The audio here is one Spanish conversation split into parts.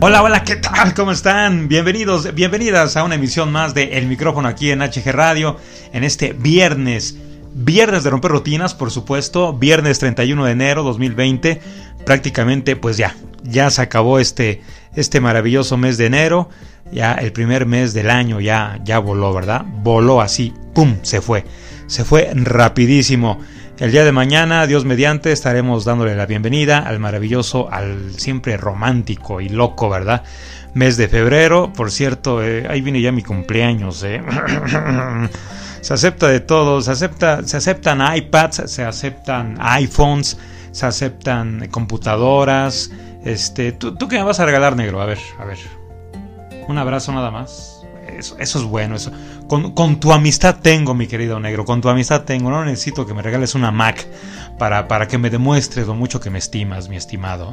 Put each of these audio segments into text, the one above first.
Hola, hola, ¿qué tal? ¿Cómo están? Bienvenidos, bienvenidas a una emisión más de El Micrófono aquí en HG Radio en este viernes. Viernes de romper rutinas, por supuesto, viernes 31 de enero 2020. Prácticamente, pues ya, ya se acabó este, este maravilloso mes de enero. Ya el primer mes del año ya, ya voló, ¿verdad? Voló así, ¡pum! Se fue. Se fue rapidísimo. El día de mañana, Dios mediante, estaremos dándole la bienvenida al maravilloso, al siempre romántico y loco, ¿verdad? Mes de febrero, por cierto, eh, ahí viene ya mi cumpleaños, ¿eh? se acepta de todo, se, acepta, se aceptan iPads, se aceptan iPhones, se aceptan computadoras. Este, ¿tú, ¿Tú qué me vas a regalar, negro? A ver, a ver. Un abrazo nada más. Eso, eso, es bueno. Eso. Con, con, tu amistad tengo, mi querido negro. Con tu amistad tengo. No necesito que me regales una Mac para, para que me demuestres lo mucho que me estimas, mi estimado.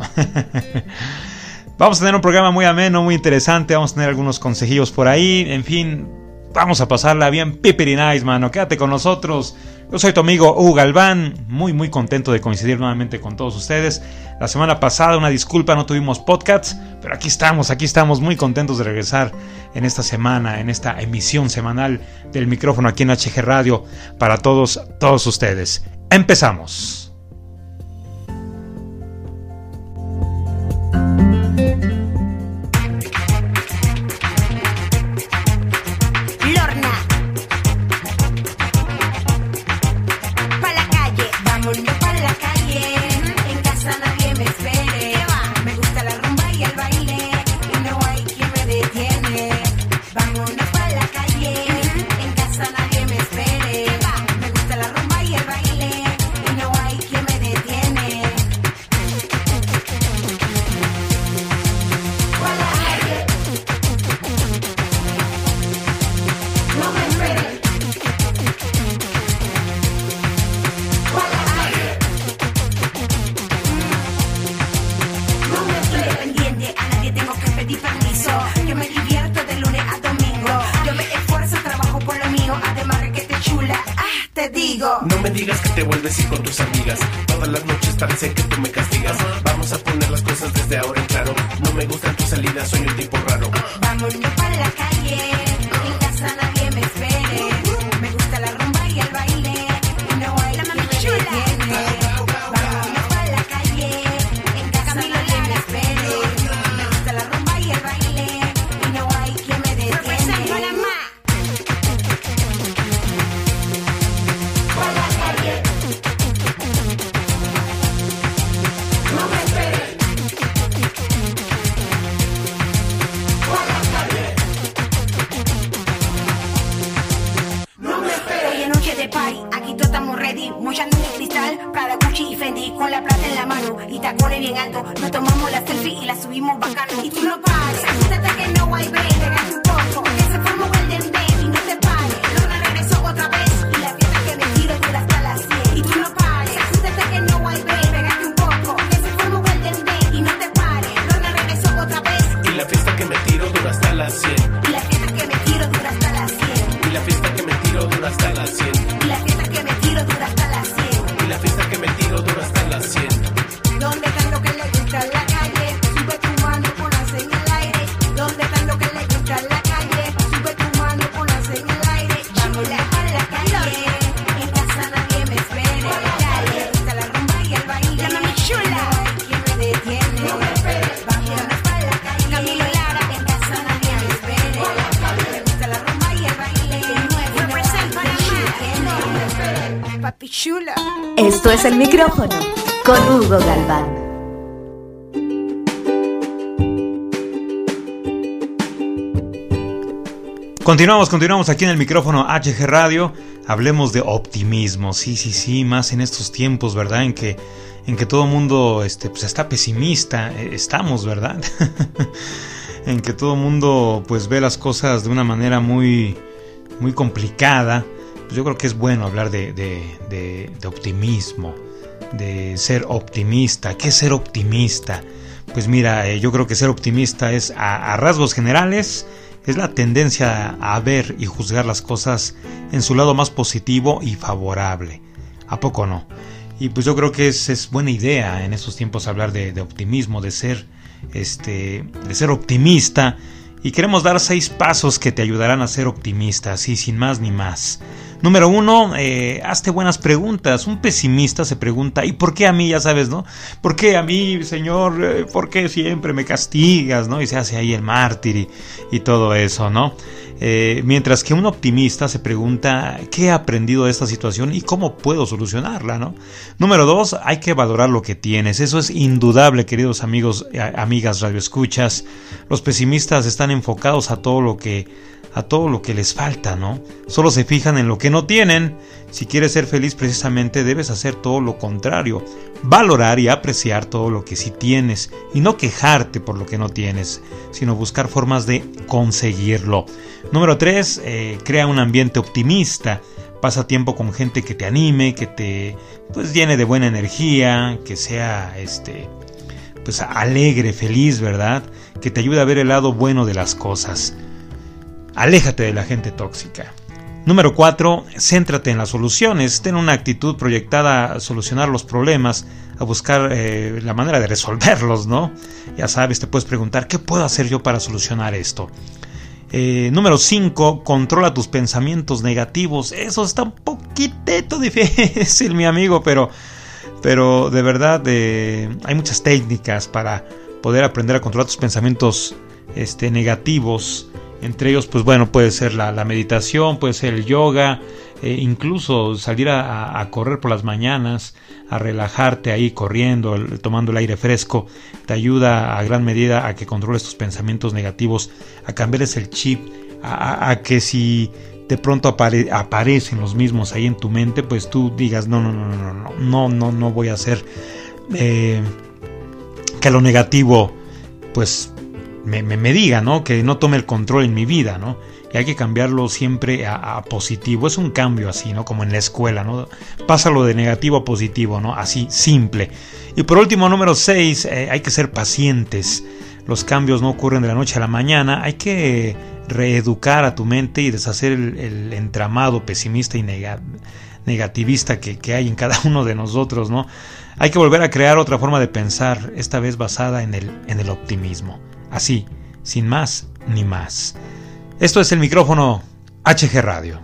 vamos a tener un programa muy ameno, muy interesante. Vamos a tener algunos consejillos por ahí. En fin, vamos a pasarla bien. Pipiri nice, mano. Quédate con nosotros. Yo soy tu amigo Hugo Galván, muy muy contento de coincidir nuevamente con todos ustedes. La semana pasada, una disculpa, no tuvimos podcasts, pero aquí estamos, aquí estamos muy contentos de regresar en esta semana, en esta emisión semanal del micrófono aquí en HG Radio para todos, todos ustedes. Empezamos. No te con Hugo Galván. Continuamos, continuamos aquí en el micrófono HG Radio. Hablemos de optimismo. Sí, sí, sí, más en estos tiempos, ¿verdad? En que, en que todo mundo este, pues está pesimista. Eh, estamos, ¿verdad? en que todo mundo pues ve las cosas de una manera muy, muy complicada. Pues yo creo que es bueno hablar de, de, optimismo, de ser optimista. ¿Qué es ser optimista? Pues mira, eh, yo creo que ser optimista es a rasgos generales es la tendencia a ver y juzgar las cosas en su lado más positivo y favorable. ¿A poco no? Y pues yo creo que es, buena idea en estos tiempos hablar de, optimismo, de ser, este, de ser optimista. Y queremos dar seis pasos que te ayudarán a ser optimista, así sin más ni más. Número uno, eh, hazte buenas preguntas. Un pesimista se pregunta, ¿y por qué a mí? Ya sabes, ¿no? ¿Por qué a mí, Señor? Eh, ¿Por qué siempre me castigas? ¿no? Y se hace ahí el mártir y, todo eso, ¿no? Eh, mientras que un optimista se pregunta, ¿qué he aprendido de esta situación y cómo puedo solucionarla, ¿no? Número dos, hay que valorar lo que tienes. Eso es indudable, queridos amigos, amigas radioescuchas. Los pesimistas están enfocados a todo lo que a todo lo que les falta, ¿no? Solo se fijan en lo que no tienen. Si quieres ser feliz precisamente debes hacer todo lo contrario, valorar y apreciar todo lo que sí tienes y no quejarte por lo que no tienes, sino buscar formas de conseguirlo. Número 3. Eh, crea un ambiente optimista. Pasa tiempo con gente que te anime, que te pues llene de buena energía, que sea este pues alegre, feliz, ¿verdad? Que te ayude a ver el lado bueno de las cosas. Aléjate de la gente tóxica. Número 4. Céntrate en las soluciones. Ten una actitud proyectada a solucionar los problemas, a buscar eh, la manera de resolverlos, ¿no? Ya sabes, te puedes preguntar, ¿qué puedo hacer yo para solucionar esto? Eh, número 5. Controla tus pensamientos negativos. Eso está un poquitito difícil, mi amigo, pero, pero de verdad eh, hay muchas técnicas para poder aprender a controlar tus pensamientos este, negativos. Entre ellos, pues bueno, puede ser la, meditación, puede ser el yoga, eh, incluso salir a, correr por las mañanas, a relajarte ahí corriendo, tomando el aire fresco, te ayuda a gran medida a que controles tus pensamientos negativos, a cambiarles el chip, a, que si de pronto aparecen los mismos ahí en tu mente, pues tú digas, no, no, no, no, no, no, no, no voy a hacer eh, que lo negativo, pues me, me, diga, ¿no? Que no tome el control en mi vida, ¿no? Y hay que cambiarlo siempre a, positivo. Es un cambio así, ¿no? Como en la escuela, ¿no? Pásalo de negativo a positivo, ¿no? Así, simple. Y por último, número 6, eh, hay que ser pacientes. Los cambios no ocurren de la noche a la mañana. Hay que reeducar a tu mente y deshacer el, entramado pesimista y negativista que, que, hay en cada uno de nosotros, ¿no? Hay que volver a crear otra forma de pensar, esta vez basada en el, en el optimismo así, sin más ni más. Esto es el micrófono HG Radio.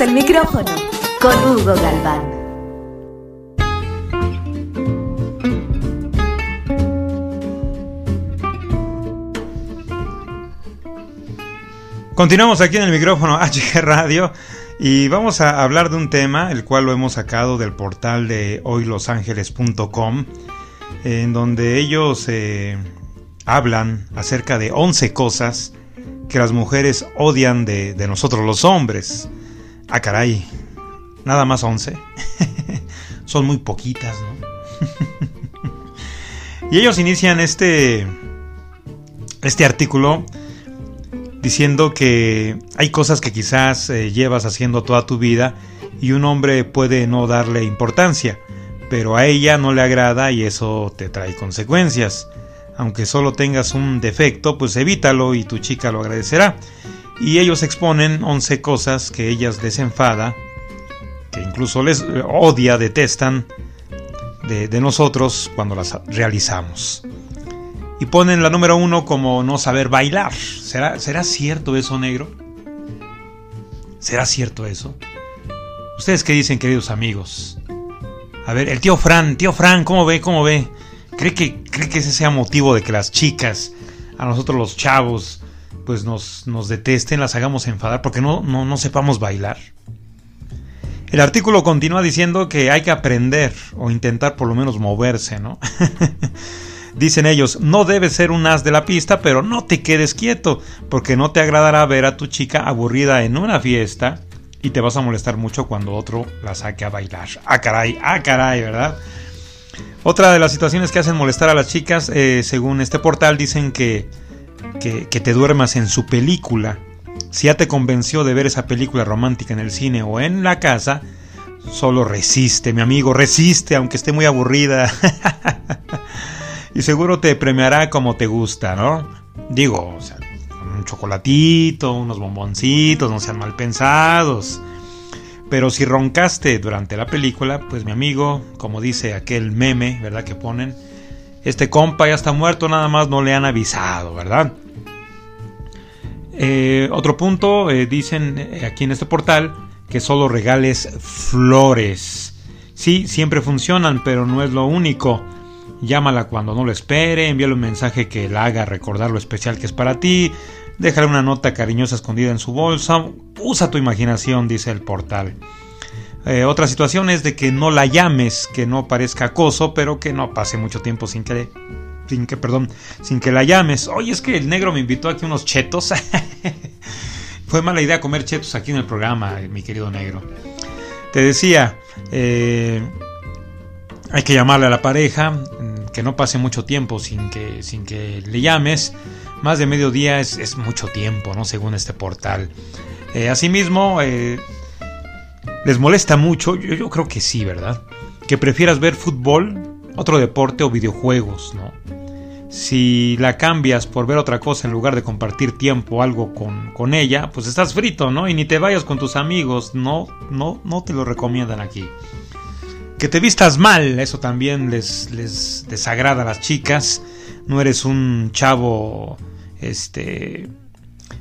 El micrófono con Hugo Galván. Continuamos aquí en el micrófono HG Radio y vamos a hablar de un tema el cual lo hemos sacado del portal de hoylosangeles.com en donde ellos eh, hablan acerca de 11 cosas que las mujeres odian de, nosotros los hombres. Ah, caray, nada más 11. Son muy poquitas, ¿no? y ellos inician este, este artículo diciendo que hay cosas que quizás eh, llevas haciendo toda tu vida y un hombre puede no darle importancia, pero a ella no le agrada y eso te trae consecuencias aunque solo tengas un defecto, pues evítalo y tu chica lo agradecerá. Y ellos exponen 11 cosas que ellas les enfada, que incluso les odia, detestan de, nosotros cuando las realizamos. Y ponen la número uno como no saber bailar. ¿Será, ¿Será cierto eso, negro? ¿Será cierto eso? ¿Ustedes qué dicen, queridos amigos? A ver, el tío Fran, tío Fran, ¿cómo ve? ¿Cómo ve? ¿Cree que, ¿Cree que ese sea motivo de que las chicas, a nosotros los chavos, pues nos, nos detesten, las hagamos enfadar porque no, no, no sepamos bailar? El artículo continúa diciendo que hay que aprender o intentar por lo menos moverse, ¿no? Dicen ellos, no debes ser un as de la pista, pero no te quedes quieto, porque no te agradará ver a tu chica aburrida en una fiesta y te vas a molestar mucho cuando otro la saque a bailar. Ah, caray, ah, caray, ¿verdad? Otra de las situaciones que hacen molestar a las chicas, eh, según este portal, dicen que, que, te duermas en su película. Si ya te convenció de ver esa película romántica en el cine o en la casa, solo resiste, mi amigo, resiste, aunque esté muy aburrida. y seguro te premiará como te gusta, ¿no? Digo, un chocolatito, unos bomboncitos, no sean mal pensados. Pero si roncaste durante la película, pues mi amigo, como dice aquel meme, ¿verdad? Que ponen, este compa ya está muerto, nada más no le han avisado, ¿verdad? Eh, otro punto, eh, dicen eh, aquí en este portal, que solo regales flores. Sí, siempre funcionan, pero no es lo único. Llámala cuando no lo espere, envíale un mensaje que la haga recordar lo especial que es para ti, Déjale una nota cariñosa escondida en su bolsa. Usa tu imaginación, dice el portal. Eh, otra situación es de que no la llames, que no parezca acoso, pero que no pase mucho tiempo sin que, sin que, perdón, sin que la llames. Oye, es que el negro me invitó aquí unos chetos. Fue mala idea comer chetos aquí en el programa, mi querido negro. Te decía, eh, hay que llamarle a la pareja, mm, que no pase mucho tiempo sin que, sin que le llames más de mediodía es, es mucho tiempo, ¿no? Según este portal. Eh, asimismo, eh, les molesta mucho, yo, yo, creo que sí, ¿verdad? Que prefieras ver fútbol, otro deporte o videojuegos, ¿no? Si la cambias por ver otra cosa en lugar de compartir tiempo o algo con, con, ella, pues estás frito, ¿no? Y ni te vayas con tus amigos, no, no, no te lo recomiendan aquí. Que te vistas mal, eso también les, les desagrada a las chicas. No eres un chavo este,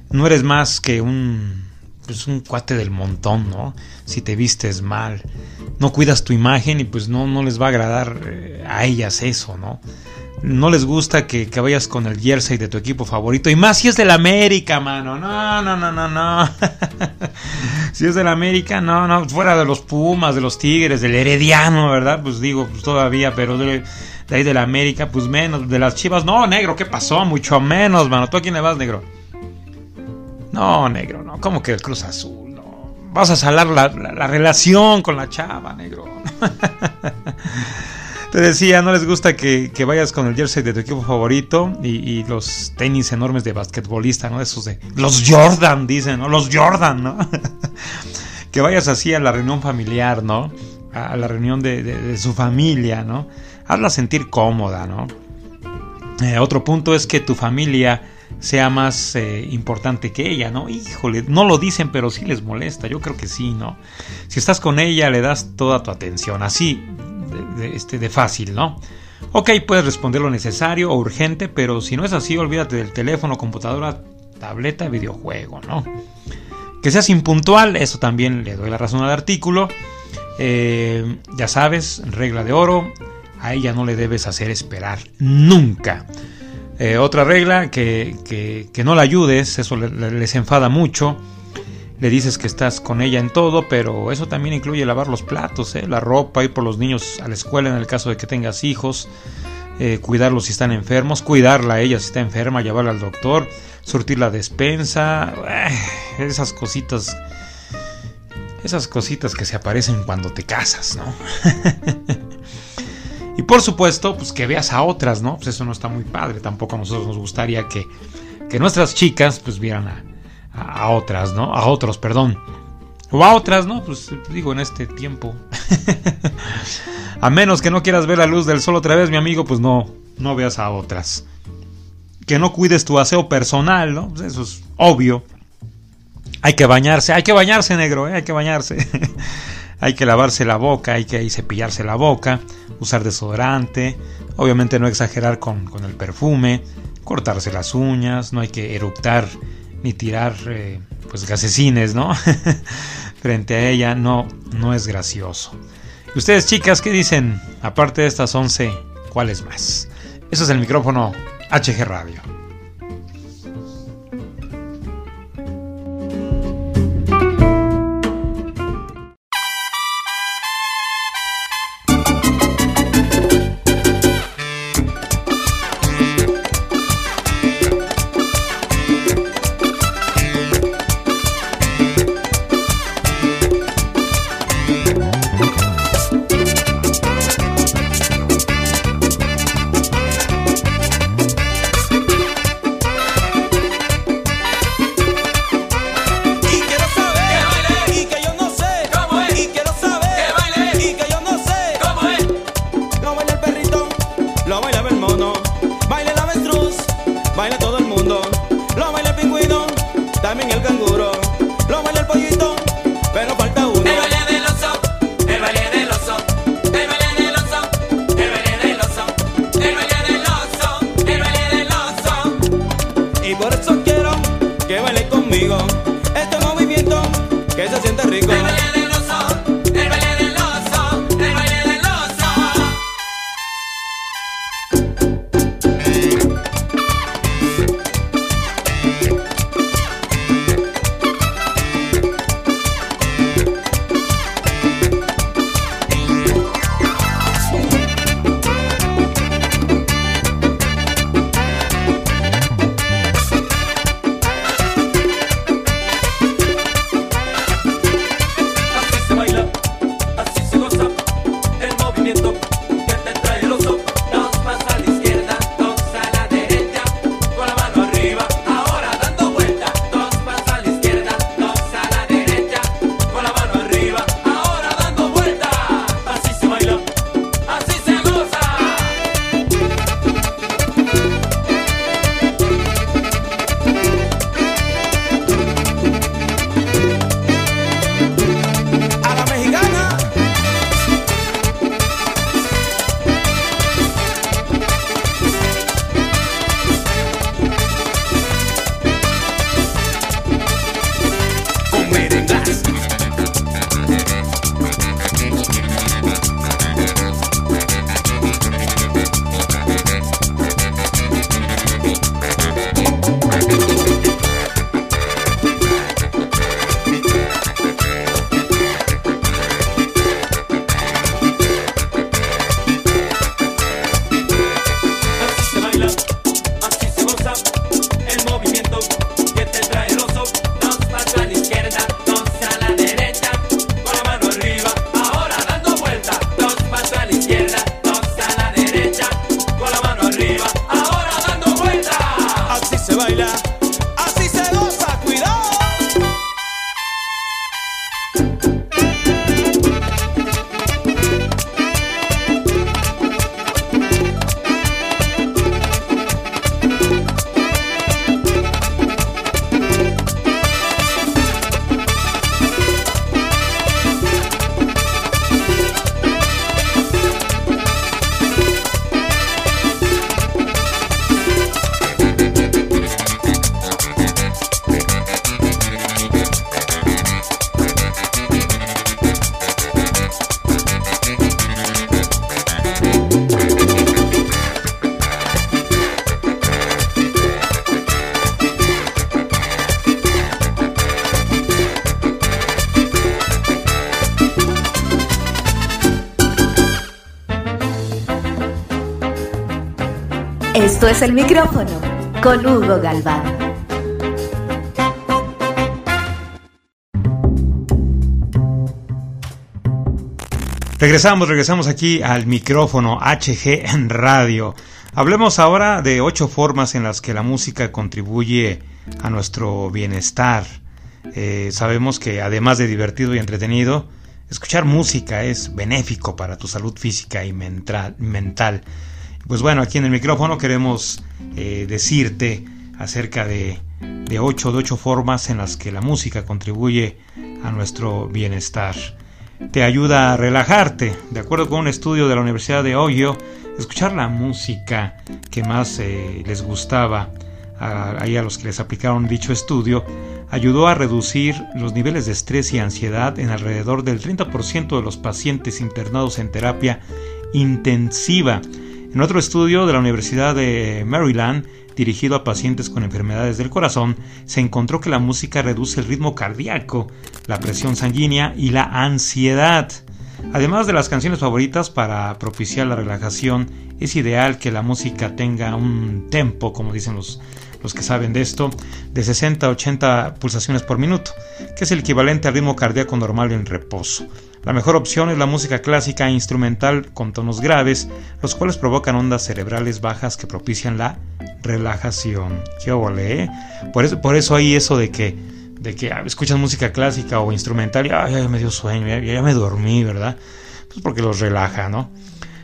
no eres más que un, pues un cuate del montón, ¿no? Si te vistes mal, no cuidas tu imagen y pues no, no les va a agradar eh, a ellas eso, ¿no? No les gusta que, que, vayas con el jersey de tu equipo favorito. Y más si es del América, mano. No, no, no, no, no. si es del América, no, no. Fuera de los Pumas, de los Tigres, del Herediano, ¿verdad? Pues digo, pues todavía, pero de, de ahí de la América, pues menos. De las Chivas, no, negro, ¿qué pasó? Mucho menos, mano. ¿Tú a quién le vas, negro? No, negro, no. ¿Cómo que el Cruz Azul? No. Vas a salar la, relación con la chava, negro. Te decía, no les gusta que, vayas con el jersey de tu equipo favorito y, los tenis enormes de basquetbolista, ¿no? Esos de. Los Jordan, dicen, ¿no? Los Jordan, ¿no? que vayas así a la reunión familiar, ¿no? A la reunión de su familia, ¿no? hazla sentir cómoda, ¿no? Eh, otro punto es que tu familia sea más eh, importante que ella, ¿no? Híjole, no lo dicen, pero sí les molesta, yo creo que sí, ¿no? Si estás con ella, le das toda tu atención, así, de, este, de fácil, ¿no? Ok, puedes responder lo necesario o urgente, pero si no es así, olvídate del teléfono, computadora, tableta, videojuego, ¿no? Que seas impuntual, eso también le doy la razón al artículo. Eh, ya sabes, regla de oro, a ella no le debes hacer esperar nunca. Eh, otra regla, que, no la ayudes, eso les enfada mucho. Le dices que estás con ella en todo, pero eso también incluye lavar los platos, ¿eh? la ropa, ir por los niños a la escuela en el caso de que tengas hijos, eh, cuidarlos si están enfermos, cuidarla a ella si está enferma, llevarla al doctor, surtir la despensa, esas cositas, esas cositas que se aparecen cuando te casas, ¿no? Y por supuesto, pues que veas a otras, ¿no? Pues eso no está muy padre. Tampoco a nosotros nos gustaría que, nuestras chicas pues vieran a, otras, ¿no? A otros, perdón. O a otras, ¿no? Pues digo, en este tiempo. a menos que no quieras ver la luz del sol otra vez, mi amigo, pues no, no veas a otras. Que no cuides tu aseo personal, ¿no? Pues eso es obvio. Hay que bañarse, hay que bañarse, negro, ¿eh? hay que bañarse. hay que lavarse la boca, hay que cepillarse la boca, usar desodorante, obviamente no exagerar con, el perfume, cortarse las uñas, no hay que eructar ni tirar eh, pues gasecines, ¿no? Frente a ella no, no es gracioso. ¿Y ustedes chicas qué dicen? Aparte de estas 11, ¿cuáles más? Eso es el micrófono HG Radio. El micrófono con Hugo Galván. Regresamos, regresamos aquí al micrófono HG en radio. Hablemos ahora de ocho formas en las que la música contribuye a nuestro bienestar. Eh, sabemos que además de divertido y entretenido, escuchar música es benéfico para tu salud física y mental. Pues bueno, aquí en el micrófono queremos eh, decirte acerca de, de, ocho, de ocho formas en las que la música contribuye a nuestro bienestar. Te ayuda a relajarte. De acuerdo con un estudio de la Universidad de Ohio, escuchar la música que más eh, les gustaba a, a los que les aplicaron dicho estudio ayudó a reducir los niveles de estrés y ansiedad en alrededor del 30% de los pacientes internados en terapia intensiva en otro estudio de la Universidad de Maryland, dirigido a pacientes con enfermedades del corazón, se encontró que la música reduce el ritmo cardíaco, la presión sanguínea y la ansiedad. Además de las canciones favoritas para propiciar la relajación, es ideal que la música tenga un tempo, como dicen los, los que saben de esto, de 60 a 80 pulsaciones por minuto, que es el equivalente al ritmo cardíaco normal en reposo. La mejor opción es la música clásica e instrumental con tonos graves, los cuales provocan ondas cerebrales bajas que propician la relajación. ¿Qué ole, eh? Por eso, por eso hay eso de que, de que ah, escuchas música clásica o instrumental y ya me dio sueño, ya, me dormí, ¿verdad? Pues porque los relaja, ¿no?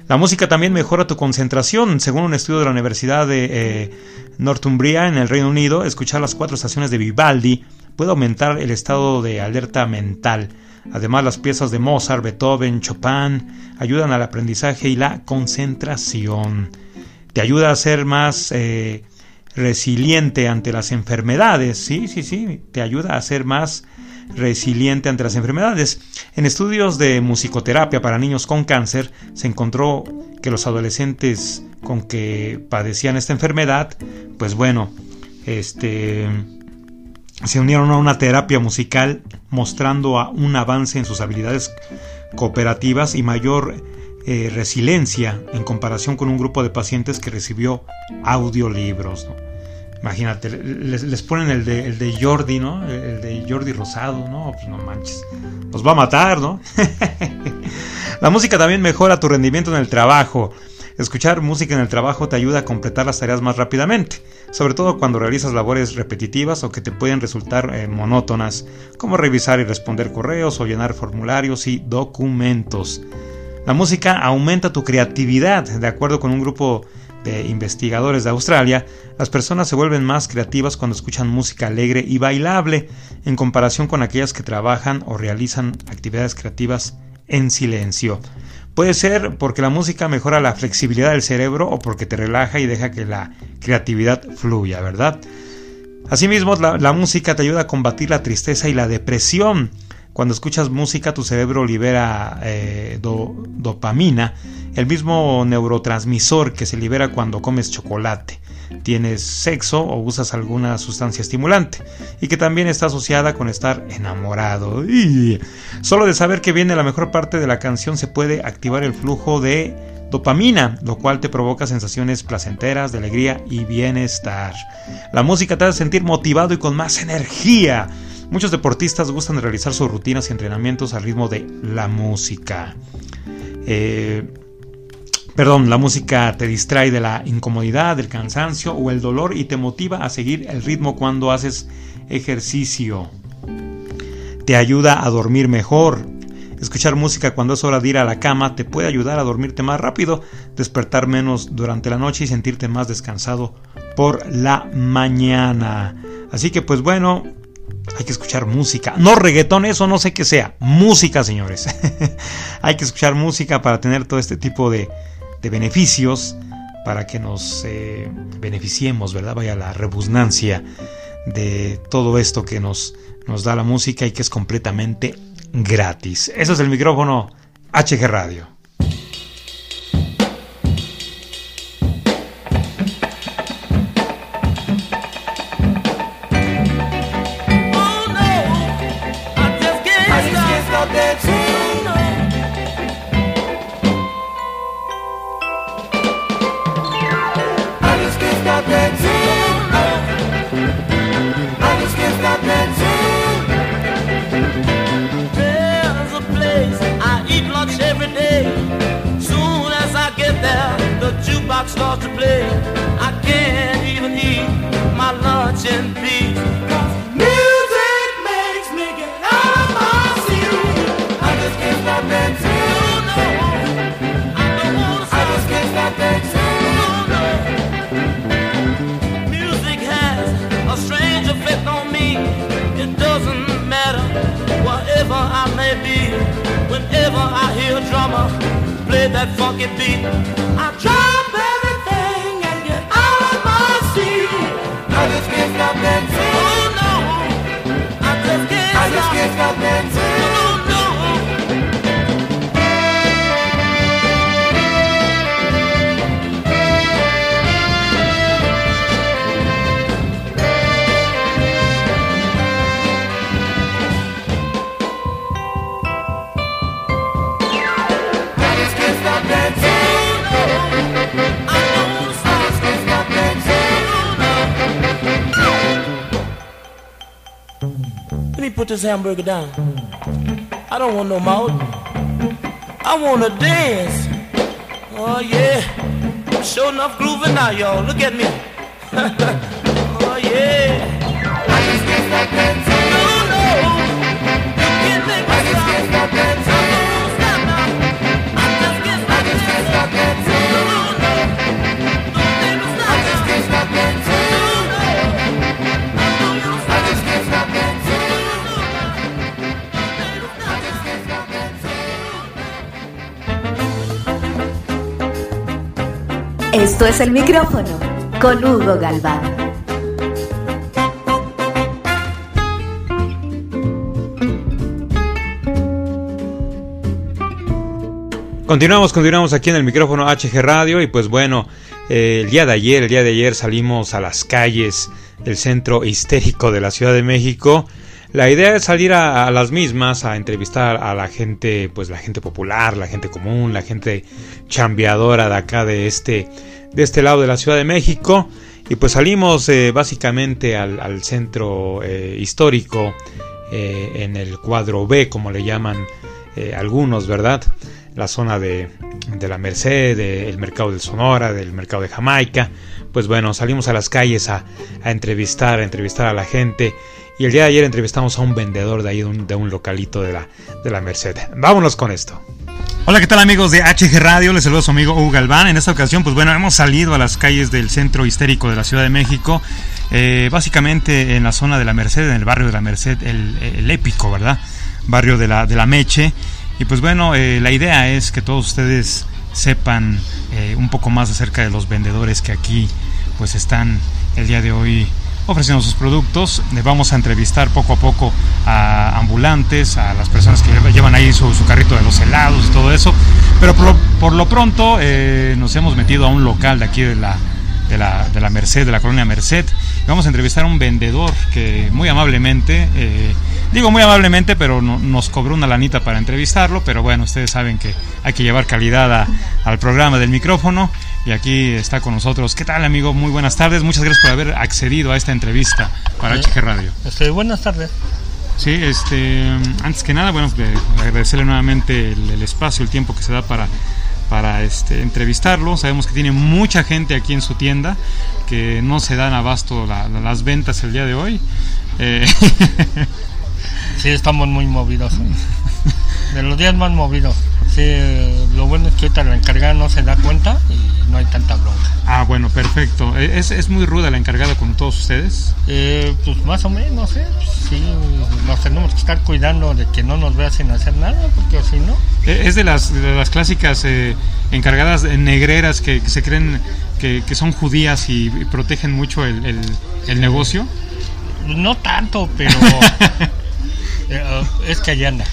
La música también mejora tu concentración. Según un estudio de la Universidad de eh, Northumbria en el Reino Unido, escuchar las cuatro estaciones de Vivaldi puede aumentar el estado de alerta mental Además, las piezas de Mozart, Beethoven, Chopin ayudan al aprendizaje y la concentración. Te ayuda a ser más eh, resiliente ante las enfermedades. Sí, sí, sí. Te ayuda a ser más resiliente ante las enfermedades. En estudios de musicoterapia para niños con cáncer se encontró que los adolescentes con que padecían esta enfermedad, pues bueno, este se unieron a una terapia musical mostrando un avance en sus habilidades cooperativas y mayor eh, resiliencia en comparación con un grupo de pacientes que recibió audiolibros. Imagínate, les, ponen el de, el de, Jordi, ¿no? El de Jordi Rosado, ¿no? Pues no manches. Nos va a matar, ¿no? La música también mejora tu rendimiento en el trabajo. Escuchar música en el trabajo te ayuda a completar las tareas más rápidamente, sobre todo cuando realizas labores repetitivas o que te pueden resultar eh, monótonas, como revisar y responder correos o llenar formularios y documentos. La música aumenta tu creatividad, de acuerdo con un grupo de investigadores de Australia, las personas se vuelven más creativas cuando escuchan música alegre y bailable, en comparación con aquellas que trabajan o realizan actividades creativas en silencio. Puede ser porque la música mejora la flexibilidad del cerebro o porque te relaja y deja que la creatividad fluya, ¿verdad? Asimismo, la, música te ayuda a combatir la tristeza y la depresión. Cuando escuchas música, tu cerebro libera eh, dopamina, el mismo neurotransmisor que se libera cuando comes chocolate tienes sexo o usas alguna sustancia estimulante y que también está asociada con estar enamorado. Y solo de saber que viene la mejor parte de la canción se puede activar el flujo de dopamina, lo cual te provoca sensaciones placenteras de alegría y bienestar. La música te hace sentir motivado y con más energía. Muchos deportistas gustan de realizar sus rutinas y entrenamientos al ritmo de la música. Eh, Perdón, la música te distrae de la incomodidad, del cansancio o el dolor y te motiva a seguir el ritmo cuando haces ejercicio. Te ayuda a dormir mejor. Escuchar música cuando es hora de ir a la cama te puede ayudar a dormirte más rápido, despertar menos durante la noche y sentirte más descansado por la mañana. Así que pues bueno, hay que escuchar música. No reggaetón, eso no sé qué sea. Música, señores. hay que escuchar música para tener todo este tipo de, de beneficios para que nos eh, beneficiemos, ¿verdad? Vaya la rebusnancia de todo esto que nos, nos da la música y que es completamente gratis. Eso es el micrófono HG Radio. May. Whenever I hear a drummer play that funky beat, I drop everything and get out of my seat. I just can't put this hamburger down. I don't want no more. I wanna dance. Oh yeah. Sure enough grooving now, y'all. Look at me. oh yeah. Esto es el micrófono con Hugo Galván. Continuamos, continuamos aquí en el micrófono HG Radio y pues bueno, eh, el día de ayer, el día de ayer salimos a las calles del centro histérico de la Ciudad de México. La idea es salir a, las mismas, a entrevistar a la gente, pues la gente popular, la gente común, la gente chambeadora de acá de este, de este lado de la Ciudad de México. Y pues salimos eh, básicamente al, al centro eh, histórico, eh, en el cuadro B, como le llaman eh, algunos, ¿verdad? La zona de, de la Merced, del mercado del Sonora, del mercado de Jamaica. Pues bueno, salimos a las calles a, a entrevistar, a entrevistar a la gente. Y el día de ayer entrevistamos a un vendedor de ahí, de un, de un localito de la, de la Merced. Vámonos con esto. Hola, ¿qué tal amigos de HG Radio? Les saludo a su amigo Hugo Galván. En esta ocasión, pues bueno, hemos salido a las calles del centro histérico de la Ciudad de México. eh, básicamente en la zona de la Merced, en el barrio de la Merced, el, el épico, ¿verdad? Barrio de la, de la Meche. Y pues bueno, eh, la idea es que todos ustedes sepan eh, un poco más acerca de los vendedores que aquí pues están el día de hoy ofreciendo sus productos. Vamos a entrevistar poco a poco a ambulantes, a las personas que llevan ahí su, carrito de los helados y todo eso. Pero por lo, pronto eh, nos hemos metido a un local de aquí de la, de la, de la Merced, de la colonia Merced. Vamos a entrevistar a un vendedor que muy amablemente, eh, digo muy amablemente, pero no- nos cobró una lanita para entrevistarlo. Pero bueno, ustedes saben que hay que llevar calidad al programa del micrófono. Y aquí está con nosotros. ¿Qué tal, amigo? Muy buenas tardes. Muchas gracias por haber accedido a esta entrevista para HG Radio. Este, buenas tardes. Sí, este, antes que nada, bueno, de- agradecerle nuevamente el, el espacio, el tiempo que se da para, para este, entrevistarlo. Sabemos que tiene mucha gente aquí en su tienda, que no se dan abasto la- la- las ventas el día de hoy. Eh, Sí, estamos muy movidos. De los días más movidos. Sí, eh, lo bueno es que ahorita la encargada no se da cuenta y no hay tanta bronca. ah, bueno, perfecto. Eh, ¿Es, es muy ruda la encargada con todos ustedes? Eh, pues más o menos, ¿eh? Sí, nos tenemos que estar cuidando de que no nos vea sin hacer nada, porque si no, Eh, Es de las, de las clásicas eh, encargadas eh, negreras que, que se creen que, que son judías y, y protegen mucho el, el- el negocio. no tanto, pero eh, es que allá anda.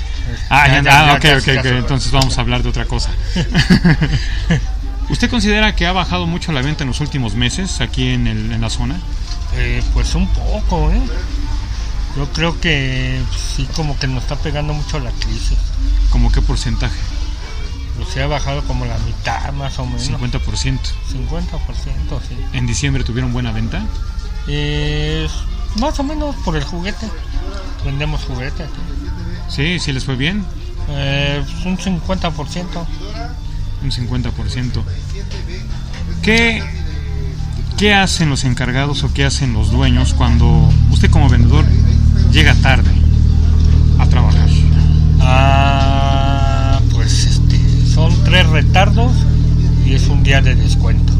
Ah, Ya, ya, ya, ah, ya, ok, casi, ok, casi. ok, entonces vamos a hablar de otra cosa. ¿Usted considera que ha bajado mucho la venta en los últimos meses aquí en, el- en la zona? Eh, pues un poco, ¿eh? Yo creo que sí, como que nos está pegando mucho la crisis. ¿Como qué porcentaje? O sea, ha bajado como la mitad más o menos. 50%. 50%, sí. ¿En diciembre tuvieron buena venta? Eh, más o menos por el juguete. Vendemos juguete aquí. Sí, sí les fue bien. Eh, un 50%. Un 50%. ¿Qué, ¿Qué, ¿Qué hacen los encargados o qué hacen los dueños cuando usted como vendedor llega tarde a trabajar? Ah, pues este, son tres retardos y es un día de descuento.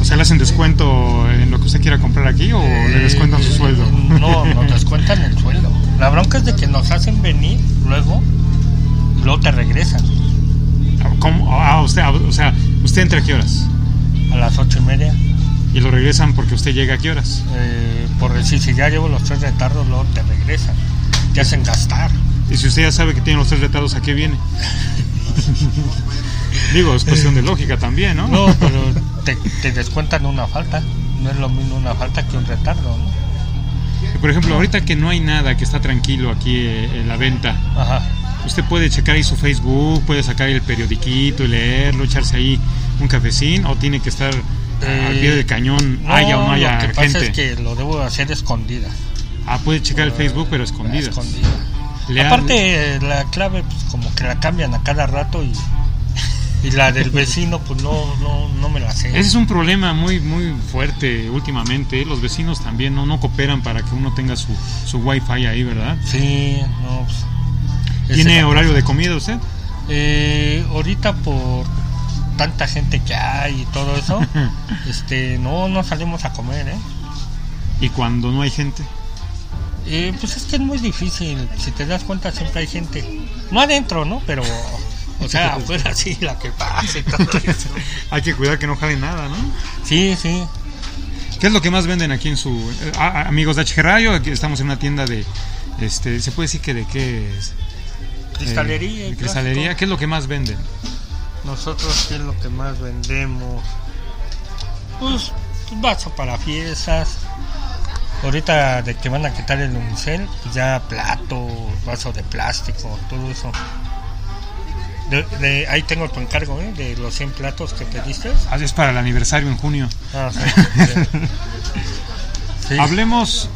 O sea, ¿le hacen descuento en lo que usted quiera comprar aquí o le descuentan su Eh, sueldo? No, nos descuentan el sueldo. La bronca es de que nos hacen venir luego luego te regresan ¿Cómo? Ah, usted, o sea, ¿usted entra a qué horas? a las ocho y media. Y lo regresan porque usted llega a qué horas. Eh, por decir, si ya llevo los tres retardos, luego te regresan. Te hacen gastar. Y si usted ya sabe que tiene los tres retardos, ¿a qué viene? Digo, es cuestión de lógica también, ¿no? No, pero te, te descuentan una falta. No es lo mismo una falta que un retardo, ¿no? Por ejemplo, ahorita que no hay nada, que está tranquilo aquí eh, en la venta, Ajá. usted puede checar ahí su Facebook, puede sacar el periodiquito y leerlo, echarse ahí un cafecín, o tiene que estar Eh, al pie del cañón, haya o no haya lo que gente. pasa es que lo debo hacer escondida. Ah, puede checar el Facebook, pero escondida. Ha- Aparte, la clave, pues como que la cambian a cada rato y, y la del vecino, pues no, no, no me la sé. Ese es un problema muy muy fuerte últimamente. Los vecinos también no, no cooperan para que uno tenga su, su wifi ahí, ¿verdad? Sí, no, pues, ¿Tiene horario de comida usted? Eh, ahorita por tanta gente que hay y todo eso, este, no, no salimos a comer, ¿eh? Y cuando no hay gente. Eh, pues es que es muy difícil, si te das cuenta siempre hay gente, no adentro, ¿no? Pero, o sea, afuera sí, la que pase y todo eso. Hay que cuidar que no jale nada, ¿no? Sí, sí. ¿Qué es lo que más venden aquí en su... eh, ah, amigos de HG Radio, aquí estamos en una tienda de... Este, ¿Se puede decir que de qué es? Cristalería. Eh, de cristalería. ¿Qué es lo que más venden? Nosotros, ¿qué es lo que más vendemos? Pues, pues, vaso para fiestas. Ahorita de que van a quitar el unicel, pues ya plato, vaso de plástico, todo eso. De, de- ahí tengo tu encargo, ¿eh? De los 100 platos que te diste. Ah, es para el aniversario en junio. Ah, sí. Sí. Hablemos...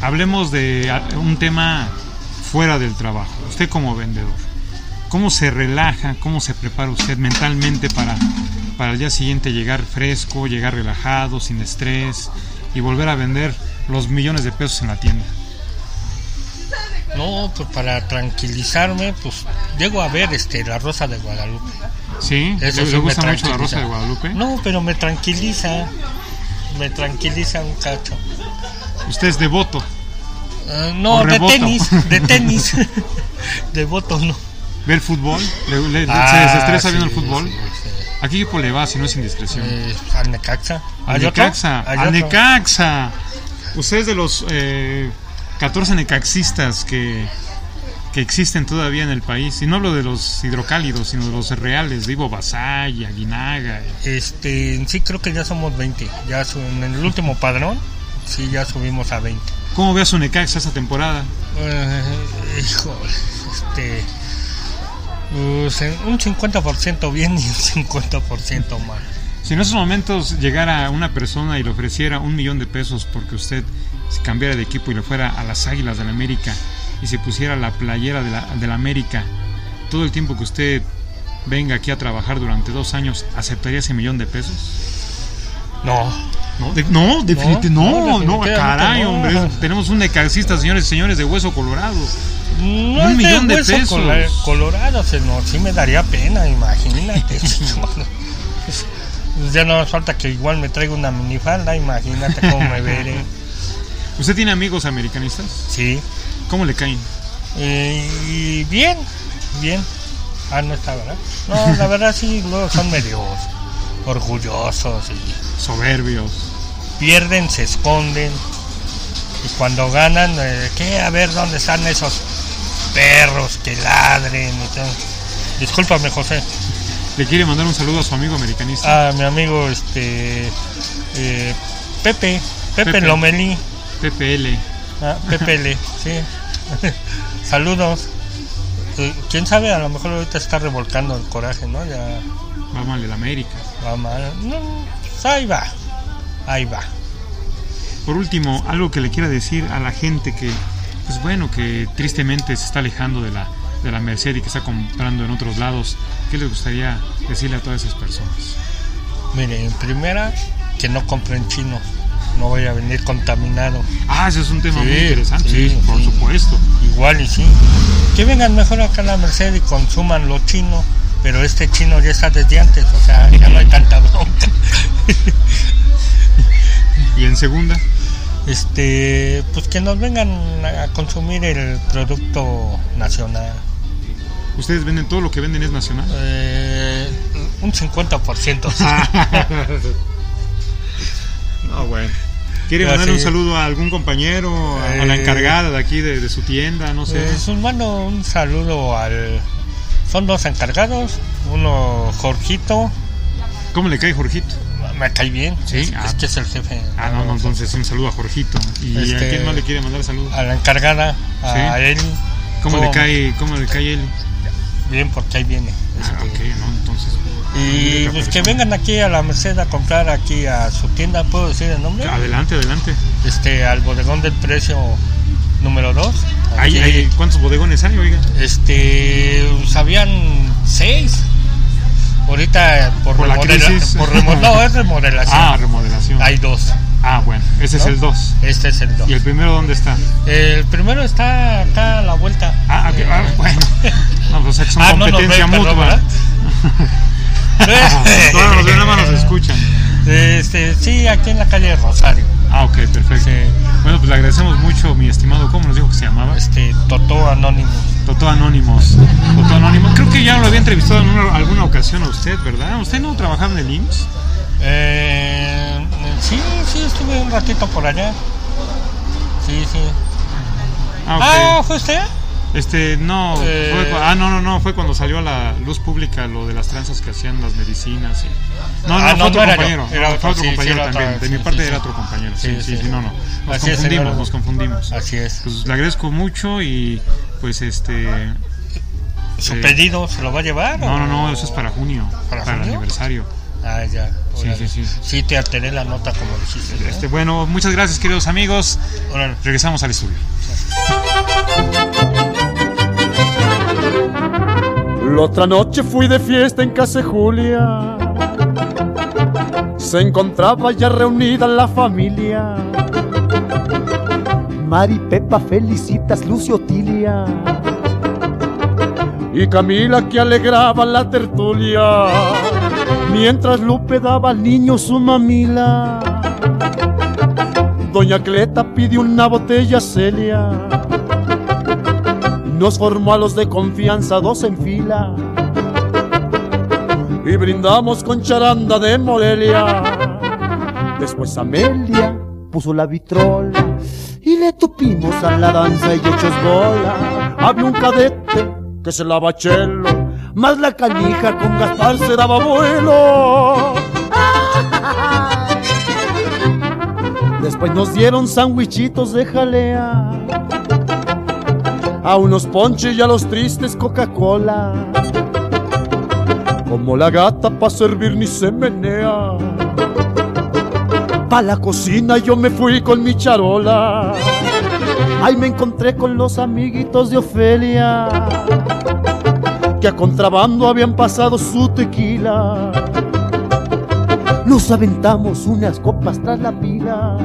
Hablemos de un tema fuera del trabajo. Usted como vendedor. ¿Cómo se relaja? ¿Cómo se prepara usted mentalmente para, para el día siguiente llegar fresco, llegar relajado, sin estrés y volver a vender los millones de pesos en la tienda? No, pues para tranquilizarme, pues llego a ver este la Rosa de Guadalupe. ¿Sí? Eso ¿Le, sí gusta mucho la. Rosa de Guadalupe? No, pero me tranquiliza. Me tranquiliza un cacho. Usted es devoto. Ah, no, de tenis, de tenis. de voto no. ¿Ve el fútbol? ¿Le, le- se Ah, desestresa viendo el sí, fútbol? sí, sí. ¿A qué equipo le va si no es indiscreción? Eh, al Necaxa. Al. Necaxa. ¿Hay Al? Necaxa. Usted es de los eh, 14 necaxistas que, que existen todavía en el país. Y no hablo de los hidrocálidos, sino de los reales. De Ivo Basay, Aguinaga. Este, sí creo que ya somos 20. Ya en el último padrón, sí ya subimos a 20. ¿Cómo ve a su Necaxa esta temporada? Eh, híjole, este. pues, un 50% bien y un 50% mal. Si en esos momentos llegara una persona y le ofreciera un millón de pesos porque usted se cambiara de equipo y le fuera a las Águilas del la América y se pusiera la playera de la, de la América, todo el tiempo que usted venga aquí a trabajar durante dos años, ¿aceptaría ese millón de pesos? No, No, de- no, definitivamente no, no, no, caray, no. hombre. Tenemos un necaxista, señores y señores, de hueso colorado. no Un millón de pesos. colorado, se no, sí me daría pena, imagínate. ya no hace falta que igual me traiga una minifalda, imagínate cómo me veré. ¿Usted tiene amigos americanistas? Sí, ¿Cómo le caen? Eh, bien, bien. Ah, no está, ¿verdad? No, la verdad sí, luego son medios orgullosos y Soberbios. pierden, se esconden. Y cuando ganan, eh, ¿qué? A ver, ¿dónde están esos perros que ladren? y? Discúlpame, José. Le quiere mandar un saludo a su amigo americanista. A mi amigo, este. eh, Pepe, Pepe, Pepe. Lomelí. PPL. Ah, Pepe L, sí. Saludos. Eh, Quién sabe, a lo mejor ahorita está revolcando el coraje, ¿no? Ya Va mal el América. va mal. No, ahí va. Ahí va. Por último, algo que le quiera decir a la gente que, pues bueno, que tristemente se está alejando de la, de la Merced y que está comprando en otros lados, ¿qué les gustaría decirle a todas esas personas? Mire, en primera, que no compren chino, no vaya a venir contaminado. Ah, ese es un tema Sí, muy interesante, sí, sí, por sí. supuesto. Igual y sí. Que vengan mejor acá a la Merced y consuman lo chino, pero este chino ya está desde antes, o sea, ya no hay tanta bronca. Y en segunda, Este, pues que nos vengan a consumir el producto nacional. ustedes venden todo lo que venden es nacional. Eh, un 50%. sí. No, bueno. ¿Quiere Pero mandarle un saludo a algún compañero, a, a la Eh, encargada de aquí de, de su tienda, no sé? Pues un mando un saludo al. Son dos encargados. Uno, Jorgito. ¿Cómo le cae Jorgito? Me cae bien. Sí, Es, ah. es que es el jefe. Ah, no, no, entonces un saludo a Jorgito. ¿Y a Este- quién más le quiere mandar saludos? A la encargada, a Sí. Eli. ¿Cómo le cae, cómo le cae él? Bien, porque ahí viene. Ah, Este, ok, no, entonces. Y única pues que vengan aquí a la Merced a comprar aquí a su tienda, ¿puedo decir el nombre? Adelante, adelante. Este, al bodegón del precio número 2. Hay, hay- ¿Cuántos bodegones hay, oiga? Este, pues, habían seis. Ahorita por, Por la remodela- crisis. por remo- no, es remodelación. Ah, remodelación. Hay dos. Ah, bueno, ese es ¿no? el 2. Este es el 2. ¿Y el primero dónde está? El primero está acá a la vuelta. Ah, ok, Eh, ah, bueno. No, pues o sea que son Ah, no competencia ven, perdón, mutua. ¿verdad? no nos ven, nada más nos escuchan. Este, sí, aquí en la calle Rosario. Ah, ok, perfecto. Sí. Bueno, pues le agradecemos mucho, mi estimado. ¿Cómo nos dijo que se llamaba? Este, Totó Anónimo. Totó Anónimos. Totó Anónimos. Creo que ya lo había entrevistado en una- alguna ocasión a usted, ¿verdad? ¿Usted no trabajaba en el IMSS? Eh, sí, sí, estuve un ratito por allá. Sí, sí. Ah, ok. Ah, ¿fue usted? Este, no, Eh. fue cu- ah, no, no, no, fue cuando salió a la luz pública lo de las tranzas que hacían las medicinas. y- No, no, Ah, fue no, otro no compañero, era otro, fue otro sí, compañero sí, también. de mi parte era otro compañero, sí, Sí, sí, no, no. Nos Así confundimos, nos confundimos. Así es. Pues le agradezco mucho y pues este... ¿Su eh, pedido se lo va a llevar? No, o- no, no, eso es para junio, ¿Para para, el aniversario. Ah, ya. Sí, sí, sí. Sí, te alteré la nota como dijiste. ¿no? Este, bueno, muchas gracias queridos amigos. Regresamos al estudio. Otra noche fui de fiesta en casa Julia. Se encontraba ya reunida la familia. Mari, Pepa, Felicitas, Lucio, Tilia. Y Camila que alegraba la tertulia. Mientras Lupe daba al niño su mamila. Doña Cleta pidió una botella Celia. Nos formó a los de confianza dos en fila y brindamos con charanda de Morelia. Después Amelia puso la vitrola y le tupimos a la danza y hechos bola. Había un cadete que se lava chelo, más la canija con Gaspar se daba vuelo. Después nos dieron sandwichitos de jalea a unos ponches y a los tristes Coca-Cola. Como la gata pa' servir ni se menea. Pa' la cocina yo me fui con mi charola. Ahí me encontré con los amiguitos de Ofelia. Que a contrabando habían pasado su tequila. Nos aventamos unas copas tras la pila.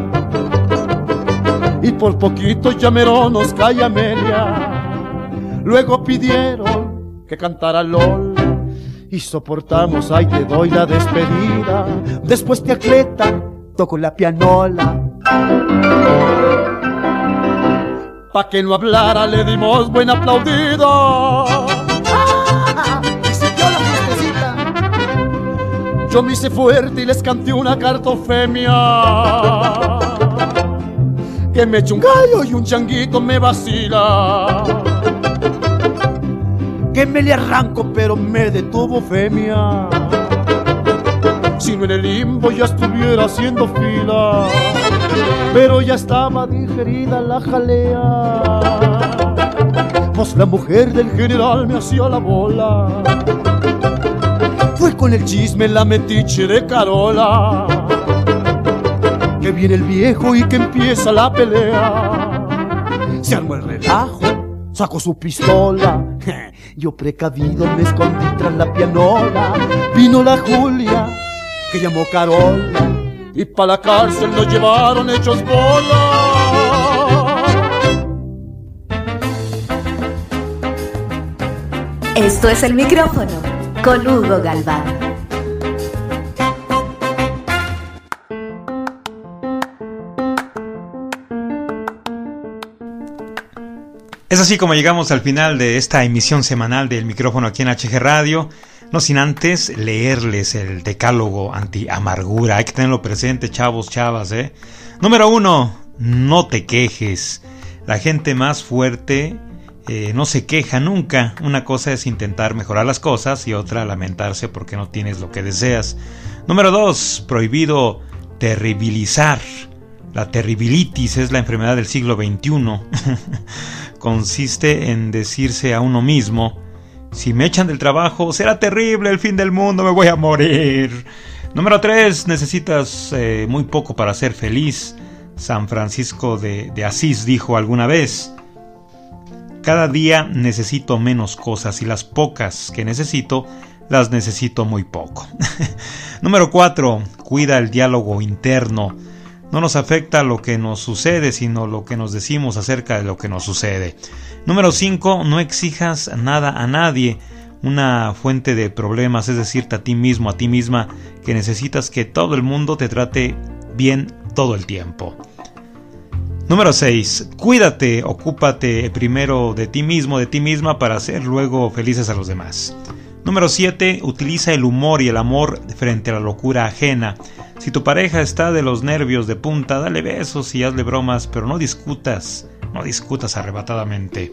Y por poquito ya mero nos cae Amelia. Luego pidieron que cantara Lola. Y soportamos, ay te doy la despedida. Después te acleta, toco la pianola. Pa' que no hablara le dimos buen aplaudido. Y siguió la fiestecita. Yo me hice fuerte y les canté una cartofemia. Que me eche un gallo y un changuito me vacila. Que me le arranco pero me detuvo femia. Si no en el limbo ya estuviera haciendo fila. Pero ya estaba digerida la jalea. Pues la mujer del general me hacía la bola. Fue con el chisme la metiche de Carola. Que viene el viejo y que empieza la pelea. Se armó el relajo, sacó su pistola Yo precavido me escondí tras la pianola. Vino la Julia, que llamó Carola. Y para la cárcel nos llevaron hechos bola. Esto es el micrófono con Hugo Galván. Es así como llegamos al final de esta emisión semanal del micrófono aquí en HG Radio. No sin antes leerles el decálogo anti-amargura. Hay que tenerlo presente, chavos, chavas, ¿eh? Número uno, no te quejes. La gente más fuerte eh, no se queja nunca. Una cosa es intentar mejorar las cosas y otra lamentarse porque no tienes lo que deseas. Número dos, prohibido terribilizar. La terribilitis es la enfermedad del siglo XXI. Consiste en decirse a uno mismo, si me echan del trabajo, será terrible el fin del mundo, me voy a morir. Número 3. Necesitas eh, muy poco para ser feliz. San Francisco de, Asís dijo alguna vez, cada día necesito menos cosas y las pocas que necesito las necesito muy poco. Número 4. Cuida el diálogo interno no nos afecta lo que nos sucede, sino lo que nos decimos acerca de lo que nos sucede. Número 5. No exijas nada a nadie. Una fuente de problemas es decirte a ti mismo, a ti misma, que necesitas que todo el mundo te trate bien todo el tiempo. Número 6. Cuídate, ocúpate primero de ti mismo, de ti misma, para hacer luego felices a los demás. Número 7. Utiliza el humor y el amor frente a la locura ajena. Si tu pareja está de los nervios de punta, dale besos y hazle bromas, pero no discutas, no discutas arrebatadamente.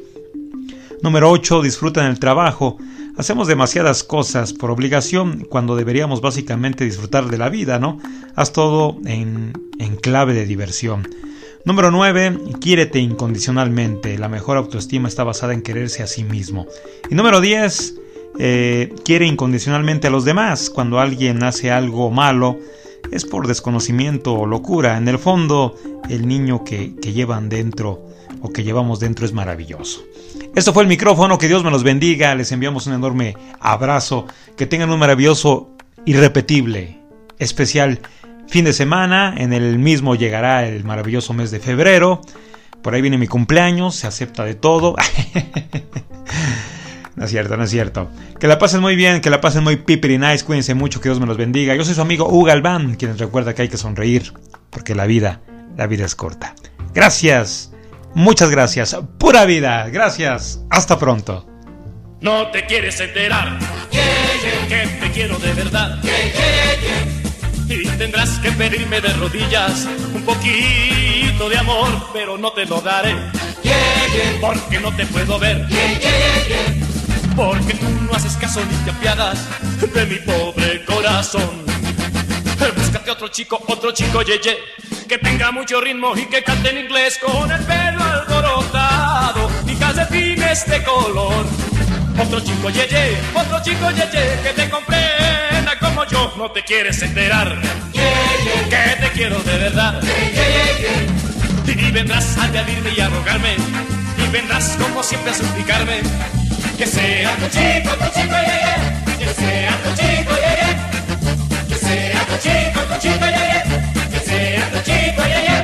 Número 8. Disfruta en el trabajo. Hacemos demasiadas cosas por obligación cuando deberíamos básicamente disfrutar de la vida, ¿no? Haz todo en, en clave de diversión. Número 9. Quiérete incondicionalmente. La mejor autoestima está basada en quererse a sí mismo. Y número 10. Eh, quiere incondicionalmente a los demás. Cuando alguien hace algo malo, es por desconocimiento o locura. En el fondo, el niño que, llevan dentro o que llevamos dentro es maravilloso. Esto fue el micrófono, que Dios me los bendiga, les enviamos un enorme abrazo, que tengan un maravilloso, irrepetible, especial fin de semana, en el mismo llegará el maravilloso mes de febrero, por ahí viene mi cumpleaños, se acepta de todo. No es cierto, no es cierto. Que la pasen muy bien, que la pasen muy y nice, cuídense mucho, que Dios me los bendiga. Yo soy su amigo Hugo Galván, quien les recuerda que hay que sonreír, porque la vida, la vida es corta. Gracias, muchas gracias, pura vida, gracias, hasta pronto. No te quieres enterar, que te quiero de verdad. Y tendrás que pedirme de rodillas un poquito de amor, pero no te lo daré. Porque no te puedo ver porque tú no haces caso ni te apiadas de mi pobre corazón. Búscate otro chico, otro chico yeye, que tenga mucho ritmo y que cante en inglés con el pelo alborotado y calcetines de color. Otro chico yeye, otro chico yeye, que te comprenda como yo, no te quieres enterar. Que te quiero de verdad. Y vendrás a pedirme y a rogarme, y vendrás como siempre a suplicarme que sea tu chico, tu chico, yeah, yeah. Que sea tu chico, yeah, yeah. Que sea tu chico, tu chico, yeah. Que sea tu chico, yeah, yeah.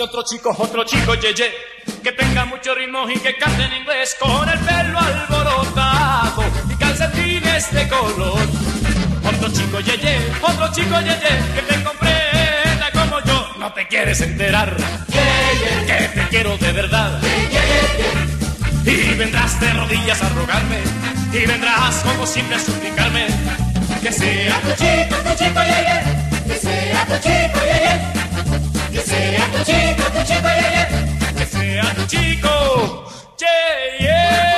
Otro chico, otro chico, yeah, yeah. Que tenga mucho ritmo y que cante en inglés con el pelo alborotado y calcetines de color otro chico yeye, otro chico yeye, que te comprenda como yo. No te quieres enterar, que te quiero de verdad. Y vendrás de rodillas a rogarme, y vendrás como siempre a suplicarme. Que sea tu chico, tu chico yeye, que sea tu chico yeye. Que sea tu chico, tu chico yeye, que sea tu chico yeye.